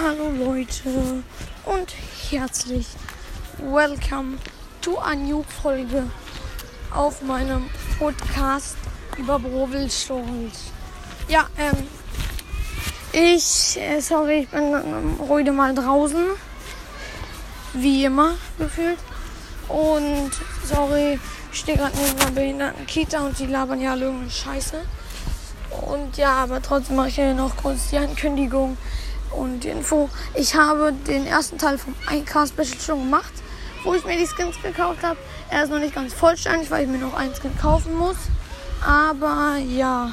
Hallo Leute und herzlich welcome to a new Folge auf meinem Podcast über Brobel Storms. Ja, ähm, ich, äh, sorry, ich bin ähm, heute mal draußen, wie immer gefühlt. Und sorry, ich stehe gerade neben einer behinderten Kita und die labern ja alle irgendeine Scheiße. Und ja, aber trotzdem mache ich ja noch kurz die Ankündigung und die Info. Ich habe den ersten Teil vom 1K Special schon gemacht, wo ich mir die Skins gekauft habe. Er ist noch nicht ganz vollständig, weil ich mir noch einen Skin kaufen muss. Aber ja,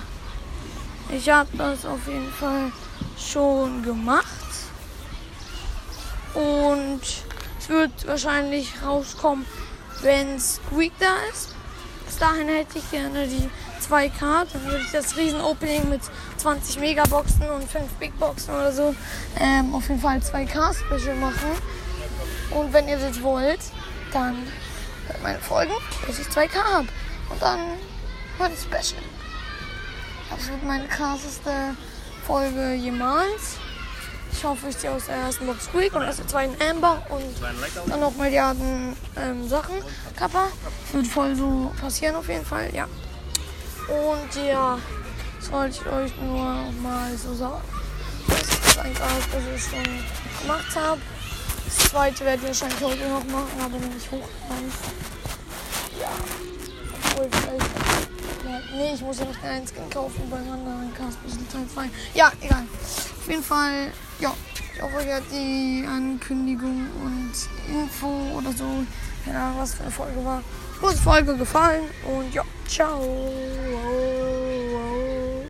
ich habe das auf jeden Fall schon gemacht. Und es wird wahrscheinlich rauskommen, wenn Squeak da ist. Bis dahin hätte ich gerne die 2K. Dann würde ich das Riesen-Opening mit 20 Megaboxen und 5 Big Boxen oder so ähm, auf jeden Fall 2K Special machen. Und wenn ihr das wollt, dann hört meine Folgen, bis ich 2K habe. Und dann wird es Special. Das wird meine krasseste Folge jemals. Ich hoffe, ich ziehe aus der ersten Box Squeak und aus der zweiten Amber und dann noch Milliarden ähm, Sachen. Kappa. Wird voll so passieren auf jeden Fall, ja. Und ja, das wollte ich euch nur mal so sagen. Das ist das eigentlich alles, was ich schon gemacht habe. Das zweite werde ich wahrscheinlich heute noch machen, aber nicht hochgeladen. Ja, obwohl vielleicht. Nee, ich muss ja noch einen Skin kaufen beim anderen Cast Teil 2. Ja, egal. Auf jeden Fall, ja. Ich hoffe, euch hat die Ankündigung und Info oder so, keine Ahnung, was für eine Folge war, große Folge gefallen und ja, ciao.